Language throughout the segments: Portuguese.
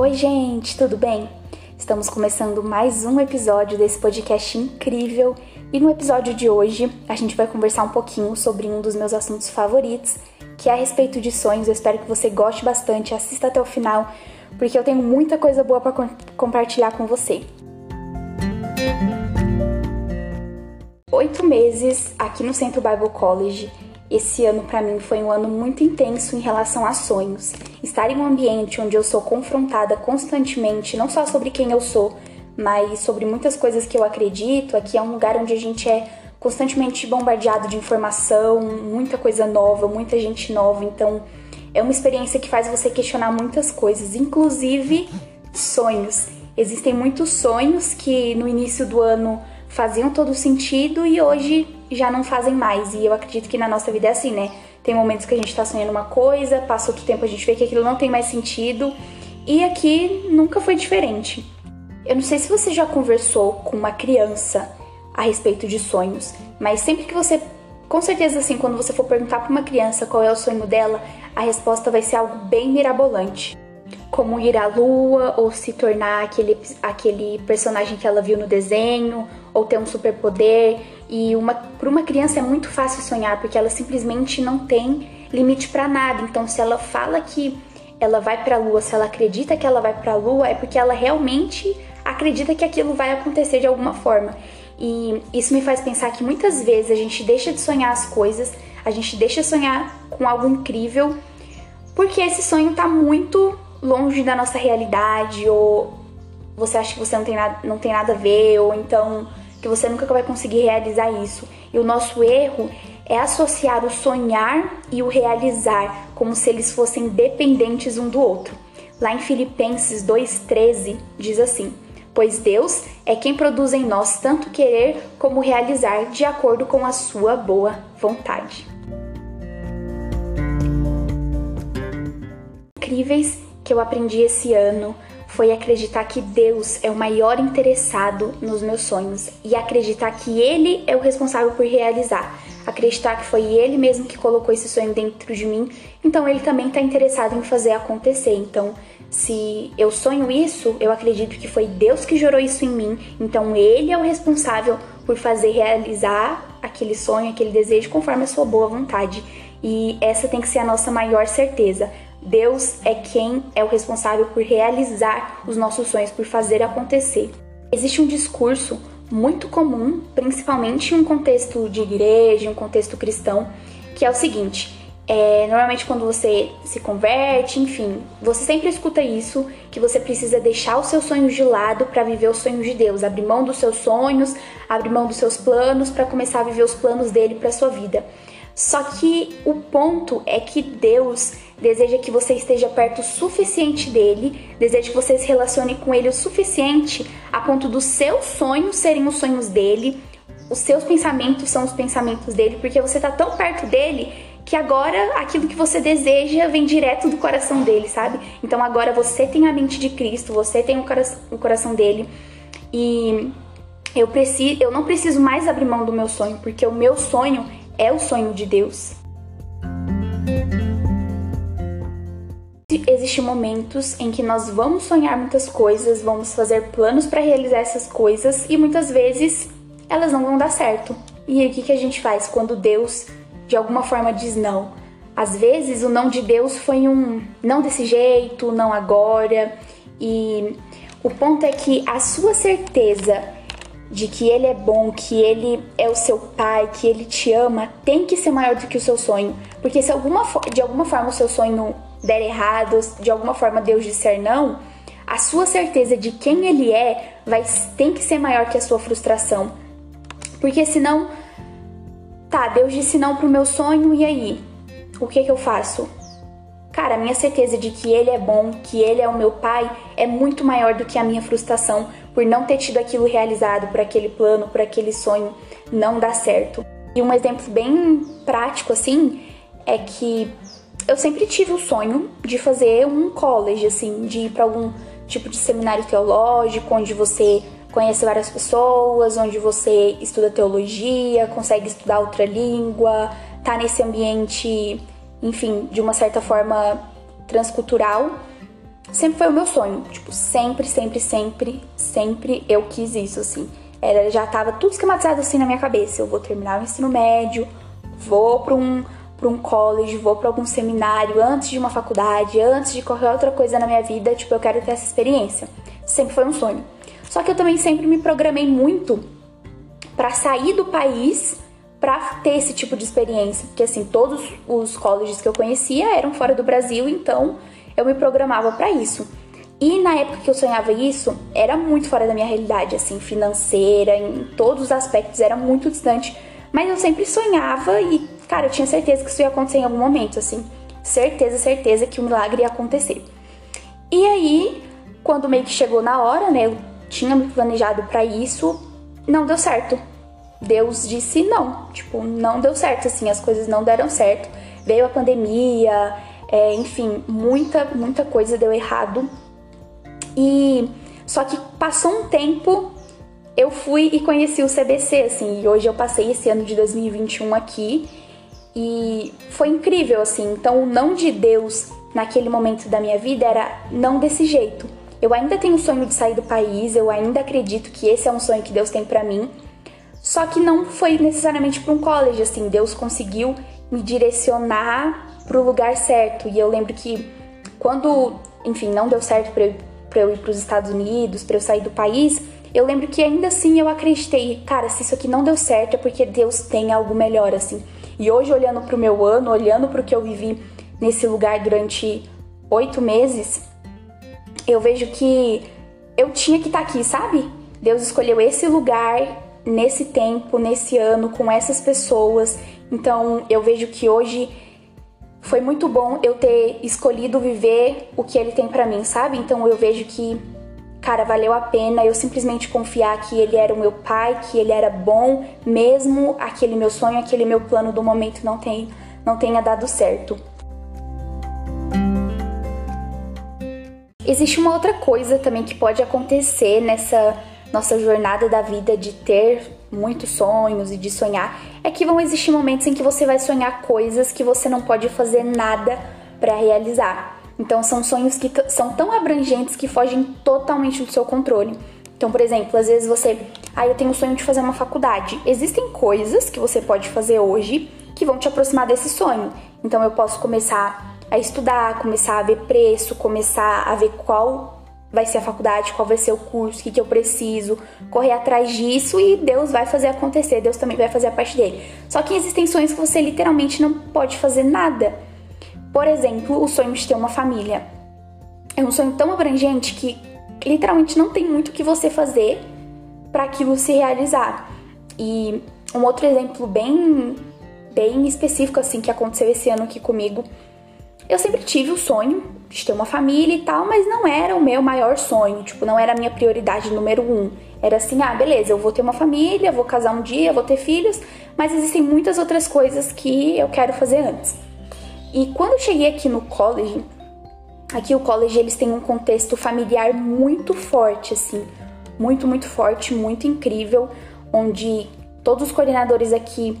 Oi, gente, tudo bem? Estamos começando mais um episódio desse podcast incrível e no episódio de hoje a gente vai conversar um pouquinho sobre um dos meus assuntos favoritos, que é a respeito de sonhos. Eu espero que você goste bastante, assista até o final, porque eu tenho muita coisa boa para compartilhar com você. Oito meses aqui no Centro Bible College esse ano para mim foi um ano muito intenso em relação a sonhos. Estar em um ambiente onde eu sou confrontada constantemente, não só sobre quem eu sou, mas sobre muitas coisas que eu acredito. Aqui é um lugar onde a gente é constantemente bombardeado de informação, muita coisa nova, muita gente nova. Então, é uma experiência que faz você questionar muitas coisas, inclusive sonhos. Existem muitos sonhos que no início do ano faziam todo sentido e hoje já não fazem mais. E eu acredito que na nossa vida é assim, né? Tem momentos que a gente tá sonhando uma coisa, passa outro tempo a gente vê que aquilo não tem mais sentido. E aqui nunca foi diferente. Eu não sei se você já conversou com uma criança a respeito de sonhos, mas sempre que você, com certeza assim, quando você for perguntar para uma criança qual é o sonho dela, a resposta vai ser algo bem mirabolante como ir à lua ou se tornar aquele, aquele personagem que ela viu no desenho ou ter um superpoder. E uma, para uma criança é muito fácil sonhar porque ela simplesmente não tem limite para nada. Então, se ela fala que ela vai para a lua, se ela acredita que ela vai para a lua, é porque ela realmente acredita que aquilo vai acontecer de alguma forma. E isso me faz pensar que muitas vezes a gente deixa de sonhar as coisas, a gente deixa de sonhar com algo incrível, porque esse sonho está muito longe da nossa realidade, ou você acha que você não tem, nada, não tem nada a ver, ou então que você nunca vai conseguir realizar isso. E o nosso erro é associar o sonhar e o realizar como se eles fossem dependentes um do outro. Lá em Filipenses 2,13 diz assim: Pois Deus é quem produz em nós tanto querer como realizar de acordo com a sua boa vontade. Incríveis que eu aprendi esse ano foi acreditar que Deus é o maior interessado nos meus sonhos e acreditar que Ele é o responsável por realizar. Acreditar que foi Ele mesmo que colocou esse sonho dentro de mim, então Ele também está interessado em fazer acontecer. Então, se eu sonho isso, eu acredito que foi Deus que gerou isso em mim, então Ele é o responsável por fazer realizar aquele sonho, aquele desejo conforme a sua boa vontade. E essa tem que ser a nossa maior certeza. Deus é quem é o responsável por realizar os nossos sonhos, por fazer acontecer. Existe um discurso muito comum, principalmente em um contexto de igreja, em um contexto cristão, que é o seguinte: é, normalmente quando você se converte, enfim, você sempre escuta isso, que você precisa deixar os seus sonhos de lado para viver os sonhos de Deus, abrir mão dos seus sonhos, abrir mão dos seus planos para começar a viver os planos dele para sua vida. Só que o ponto é que Deus deseja que você esteja perto o suficiente dele, deseja que você se relacione com ele o suficiente a ponto dos seus sonhos serem os sonhos dele, os seus pensamentos são os pensamentos dele, porque você está tão perto dele que agora aquilo que você deseja vem direto do coração dele, sabe? Então agora você tem a mente de Cristo, você tem o coração, o coração dele e eu preciso, eu não preciso mais abrir mão do meu sonho, porque o meu sonho é o sonho de Deus. Existem momentos em que nós vamos sonhar muitas coisas, vamos fazer planos para realizar essas coisas e muitas vezes elas não vão dar certo. E aí, o que, que a gente faz quando Deus de alguma forma diz não? Às vezes o não de Deus foi um não desse jeito, não agora. E o ponto é que a sua certeza de que ele é bom, que ele é o seu pai, que ele te ama, tem que ser maior do que o seu sonho. Porque se alguma, de alguma forma o seu sonho der errado, de alguma forma Deus disser não, a sua certeza de quem ele é vai tem que ser maior que a sua frustração. Porque senão, tá, Deus disse não pro meu sonho e aí? O que que eu faço? Cara, a minha certeza de que ele é bom, que ele é o meu pai, é muito maior do que a minha frustração por não ter tido aquilo realizado, por aquele plano, por aquele sonho não dar certo. E um exemplo bem prático assim é que eu sempre tive o sonho de fazer um college, assim, de ir para algum tipo de seminário teológico, onde você conhece várias pessoas, onde você estuda teologia, consegue estudar outra língua, tá nesse ambiente enfim, de uma certa forma transcultural. Sempre foi o meu sonho. Tipo, sempre, sempre, sempre, sempre eu quis isso, assim. Era, já tava tudo esquematizado assim na minha cabeça. Eu vou terminar o ensino médio, vou para um para um college, vou para algum seminário antes de uma faculdade, antes de qualquer outra coisa na minha vida, tipo, eu quero ter essa experiência. Sempre foi um sonho. Só que eu também sempre me programei muito para sair do país para ter esse tipo de experiência, porque assim, todos os colleges que eu conhecia eram fora do Brasil, então eu me programava para isso. E na época que eu sonhava isso, era muito fora da minha realidade, assim, financeira, em todos os aspectos, era muito distante. Mas eu sempre sonhava e, cara, eu tinha certeza que isso ia acontecer em algum momento, assim. Certeza, certeza que o milagre ia acontecer. E aí, quando meio que chegou na hora, né, eu tinha me planejado para isso, não deu certo. Deus disse não, tipo, não deu certo, assim, as coisas não deram certo. Veio a pandemia, é, enfim, muita, muita coisa deu errado. E só que passou um tempo, eu fui e conheci o CBC, assim, e hoje eu passei esse ano de 2021 aqui e foi incrível, assim. Então, o não de Deus naquele momento da minha vida era não desse jeito. Eu ainda tenho o sonho de sair do país, eu ainda acredito que esse é um sonho que Deus tem para mim. Só que não foi necessariamente para um college, assim, Deus conseguiu me direcionar para o lugar certo. E eu lembro que quando, enfim, não deu certo para eu, eu ir para os Estados Unidos, para eu sair do país, eu lembro que ainda assim eu acreditei, cara, se isso aqui não deu certo é porque Deus tem algo melhor, assim. E hoje, olhando para o meu ano, olhando para o que eu vivi nesse lugar durante oito meses, eu vejo que eu tinha que estar tá aqui, sabe? Deus escolheu esse lugar, nesse tempo, nesse ano, com essas pessoas. Então eu vejo que hoje foi muito bom eu ter escolhido viver o que ele tem para mim, sabe? Então eu vejo que, cara, valeu a pena eu simplesmente confiar que ele era o meu pai, que ele era bom, mesmo aquele meu sonho, aquele meu plano do momento não, tem, não tenha dado certo. Existe uma outra coisa também que pode acontecer nessa nossa jornada da vida de ter muitos sonhos e de sonhar, é que vão existir momentos em que você vai sonhar coisas que você não pode fazer nada para realizar. Então são sonhos que são tão abrangentes que fogem totalmente do seu controle. Então, por exemplo, às vezes você, ah, eu tenho o sonho de fazer uma faculdade. Existem coisas que você pode fazer hoje que vão te aproximar desse sonho. Então eu posso começar a estudar, começar a ver preço, começar a ver qual vai ser a faculdade, qual vai ser o curso, o que, que eu preciso, correr atrás disso e Deus vai fazer acontecer, Deus também vai fazer a parte dele. Só que existem sonhos que você literalmente não pode fazer nada. Por exemplo, o sonho de ter uma família. É um sonho tão abrangente que literalmente não tem muito o que você fazer para aquilo se realizar. E um outro exemplo bem bem específico assim que aconteceu esse ano aqui comigo eu sempre tive o sonho de ter uma família e tal, mas não era o meu maior sonho, tipo, não era a minha prioridade número um. Era assim, ah, beleza, eu vou ter uma família, vou casar um dia, vou ter filhos, mas existem muitas outras coisas que eu quero fazer antes. E quando eu cheguei aqui no college, aqui o college eles têm um contexto familiar muito forte, assim, muito, muito forte, muito incrível, onde todos os coordenadores aqui,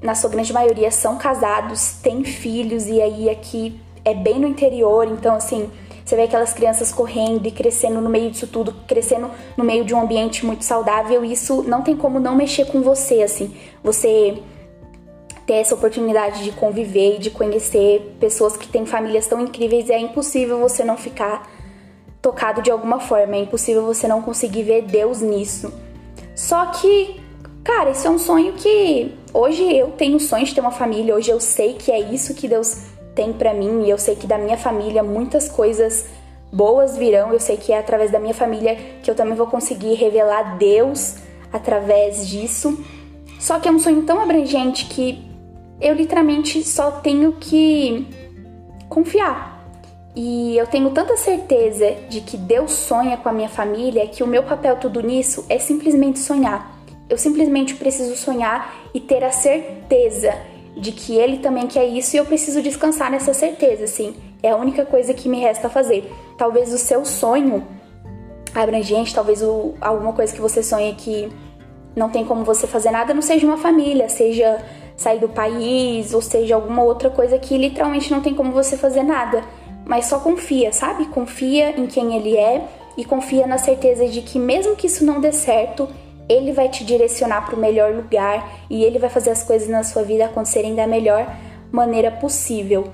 na sua grande maioria, são casados, têm filhos, e aí aqui é bem no interior, então assim, você vê aquelas crianças correndo e crescendo no meio disso tudo, crescendo no meio de um ambiente muito saudável, isso não tem como não mexer com você, assim. Você ter essa oportunidade de conviver e de conhecer pessoas que têm famílias tão incríveis, é impossível você não ficar tocado de alguma forma, é impossível você não conseguir ver Deus nisso. Só que, cara, isso é um sonho que hoje eu tenho sonho de ter uma família, hoje eu sei que é isso que Deus tem para mim e eu sei que da minha família muitas coisas boas virão. Eu sei que é através da minha família que eu também vou conseguir revelar Deus através disso. Só que é um sonho tão abrangente que eu literalmente só tenho que confiar. E eu tenho tanta certeza de que Deus sonha com a minha família que o meu papel tudo nisso é simplesmente sonhar. Eu simplesmente preciso sonhar e ter a certeza de que ele também quer isso e eu preciso descansar nessa certeza, assim. É a única coisa que me resta fazer. Talvez o seu sonho abrangente, talvez o, alguma coisa que você sonha que não tem como você fazer nada, não seja uma família, seja sair do país, ou seja alguma outra coisa que literalmente não tem como você fazer nada. mas só confia, sabe? Confia em quem ele é e confia na certeza de que mesmo que isso não dê certo, ele vai te direcionar para o melhor lugar e ele vai fazer as coisas na sua vida acontecerem da melhor maneira possível.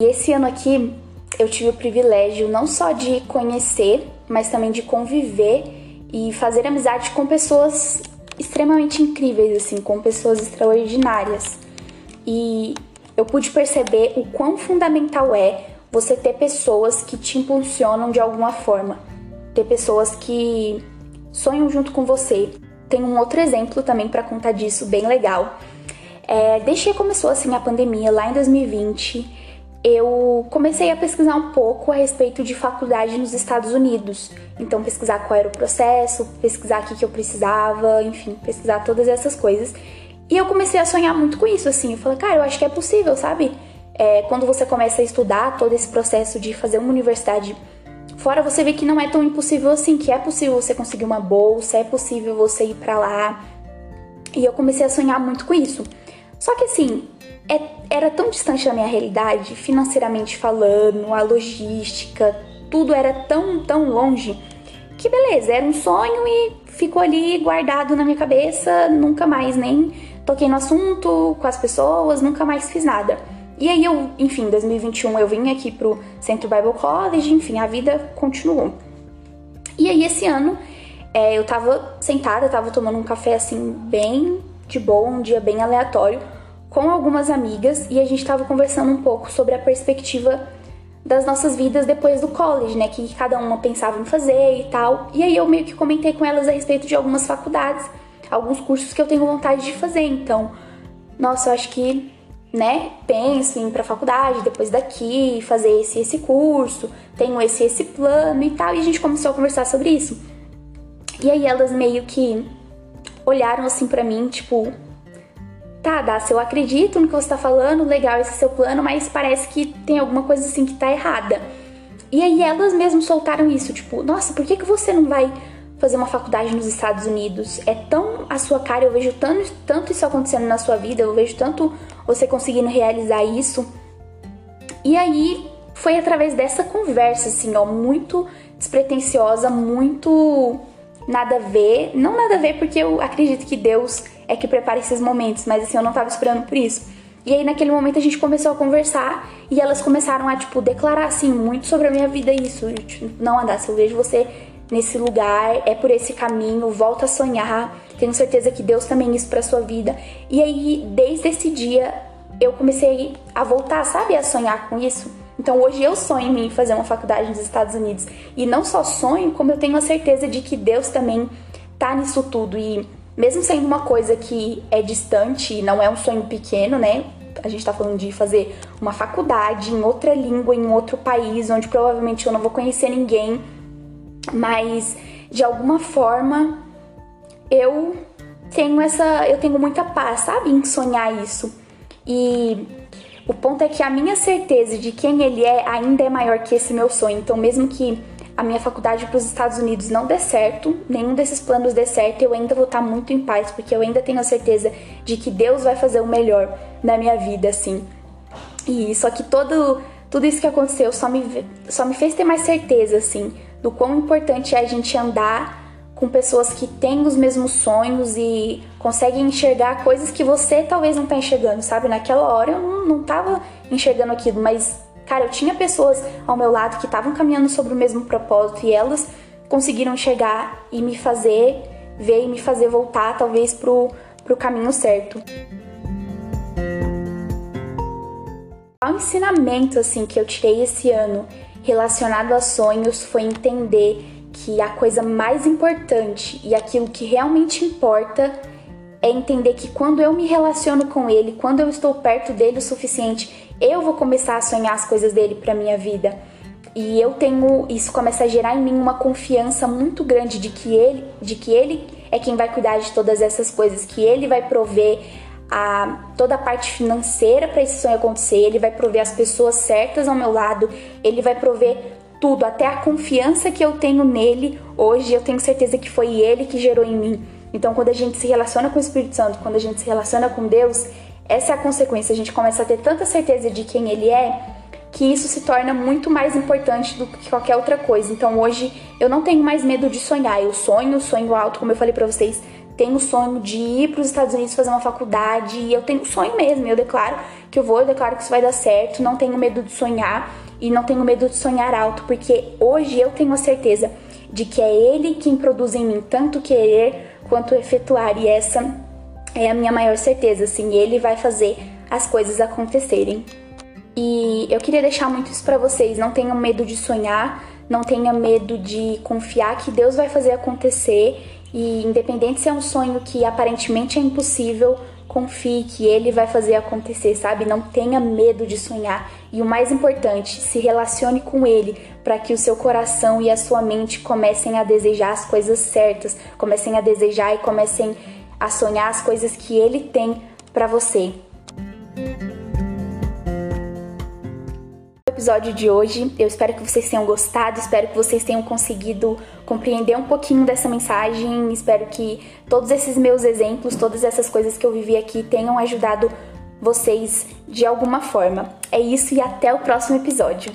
E esse ano aqui eu tive o privilégio não só de conhecer, mas também de conviver e fazer amizade com pessoas extremamente incríveis, assim, com pessoas extraordinárias. E eu pude perceber o quão fundamental é você ter pessoas que te impulsionam de alguma forma, ter pessoas que sonham junto com você. Tem um outro exemplo também para contar disso, bem legal. É, desde que começou assim a pandemia, lá em 2020, eu comecei a pesquisar um pouco a respeito de faculdade nos Estados Unidos. Então, pesquisar qual era o processo, pesquisar o que, eu precisava, enfim, pesquisar todas essas coisas. E eu comecei a sonhar muito com isso, assim. Eu falei, cara, eu acho que é possível, sabe? É, quando você começa a estudar todo esse processo de fazer uma universidade fora, você vê que não é tão impossível assim, que é possível você conseguir uma bolsa, é possível você ir para lá. E eu comecei a sonhar muito com isso. Só que assim, é, era tão distante da minha realidade, financeiramente falando, a logística, tudo era tão, tão longe, que beleza, era um sonho e ficou ali guardado na minha cabeça, nunca mais nem toquei no assunto com as pessoas, nunca mais fiz nada. E aí eu, enfim, 2021 eu vim aqui pro Centro Bible College, enfim, a vida continuou. E aí esse ano é, eu tava sentada, tava tomando um café assim, bem de boa, um dia bem aleatório com algumas amigas e a gente estava conversando um pouco sobre a perspectiva das nossas vidas depois do college, né? Que cada uma pensava em fazer e tal. E aí eu meio que comentei com elas a respeito de algumas faculdades, alguns cursos que eu tenho vontade de fazer. Então, nossa, eu acho que, né, penso em ir pra faculdade depois daqui, fazer esse esse curso, tenho esse esse plano e tal. E a gente começou a conversar sobre isso. E aí elas meio que olharam assim para mim, tipo, tá, Dácia, eu acredito no que você tá falando, legal esse seu plano, mas parece que tem alguma coisa assim que tá errada. E aí elas mesmas soltaram isso, tipo, nossa, por que, que você não vai fazer uma faculdade nos Estados Unidos? É tão a sua cara, eu vejo tanto, tanto isso acontecendo na sua vida, eu vejo tanto você conseguindo realizar isso. E aí foi através dessa conversa, assim, ó, muito despretensiosa, muito nada a ver. Não nada a ver, porque eu acredito que Deus é que prepara esses momentos, mas assim, eu não tava esperando por isso. E aí naquele momento a gente começou a conversar e elas começaram a, tipo, declarar assim muito sobre a minha vida isso. Tipo, não se eu vejo você nesse lugar, é por esse caminho, volta a sonhar. Tenho certeza que Deus também isso para sua vida. E aí, desde esse dia, eu comecei a voltar, sabe, a sonhar com isso. Então hoje eu sonho em fazer uma faculdade nos Estados Unidos. E não só sonho, como eu tenho a certeza de que Deus também tá nisso tudo. E mesmo sendo uma coisa que é distante e não é um sonho pequeno, né? A gente tá falando de fazer uma faculdade em outra língua, em outro país, onde provavelmente eu não vou conhecer ninguém, mas de alguma forma eu tenho essa, eu tenho muita paz, sabe, em sonhar isso. E o ponto é que a minha certeza de quem ele é ainda é maior que esse meu sonho. Então, mesmo que a minha faculdade para os Estados Unidos não der certo, nenhum desses planos der certo, eu ainda vou estar muito em paz, porque eu ainda tenho a certeza de que Deus vai fazer o melhor na minha vida, assim. E só que todo, tudo isso que aconteceu só me, só me fez ter mais certeza, assim, do quão importante é a gente andar com pessoas que têm os mesmos sonhos e conseguem enxergar coisas que você talvez não tá enxergando, sabe? Naquela hora eu não, não tava enxergando aquilo, mas Cara, eu tinha pessoas ao meu lado que estavam caminhando sobre o mesmo propósito e elas conseguiram chegar e me fazer ver e me fazer voltar, talvez, pro, pro caminho certo. O ensinamento assim que eu tirei esse ano relacionado a sonhos foi entender que a coisa mais importante e aquilo que realmente importa é entender que quando eu me relaciono com ele, quando eu estou perto dele o suficiente, eu vou começar a sonhar as coisas dele para minha vida. E eu tenho isso começa a gerar em mim uma confiança muito grande de que ele, de que ele é quem vai cuidar de todas essas coisas, que ele vai prover a toda a parte financeira para esse sonho acontecer, ele vai prover as pessoas certas ao meu lado, ele vai prover tudo, até a confiança que eu tenho nele. Hoje eu tenho certeza que foi ele que gerou em mim. Então, quando a gente se relaciona com o Espírito Santo, quando a gente se relaciona com Deus, essa é a consequência. A gente começa a ter tanta certeza de quem ele é que isso se torna muito mais importante do que qualquer outra coisa. Então hoje eu não tenho mais medo de sonhar. Eu sonho, sonho alto, como eu falei para vocês, tenho o sonho de ir para os Estados Unidos fazer uma faculdade e eu tenho sonho mesmo. Eu declaro que eu vou, eu declaro que isso vai dar certo. Não tenho medo de sonhar e não tenho medo de sonhar alto, porque hoje eu tenho a certeza de que é ele quem produz em mim tanto querer quanto efetuar e essa é a minha maior certeza, assim, ele vai fazer as coisas acontecerem. E eu queria deixar muito isso para vocês, não tenham medo de sonhar, não tenha medo de confiar que Deus vai fazer acontecer e independente se é um sonho que aparentemente é impossível, confie que ele vai fazer acontecer, sabe? Não tenha medo de sonhar. E o mais importante, se relacione com ele para que o seu coração e a sua mente comecem a desejar as coisas certas, comecem a desejar e comecem a sonhar as coisas que ele tem para você. Episódio de hoje. Eu espero que vocês tenham gostado, espero que vocês tenham conseguido compreender um pouquinho dessa mensagem. Espero que todos esses meus exemplos, todas essas coisas que eu vivi aqui tenham ajudado vocês de alguma forma. É isso e até o próximo episódio.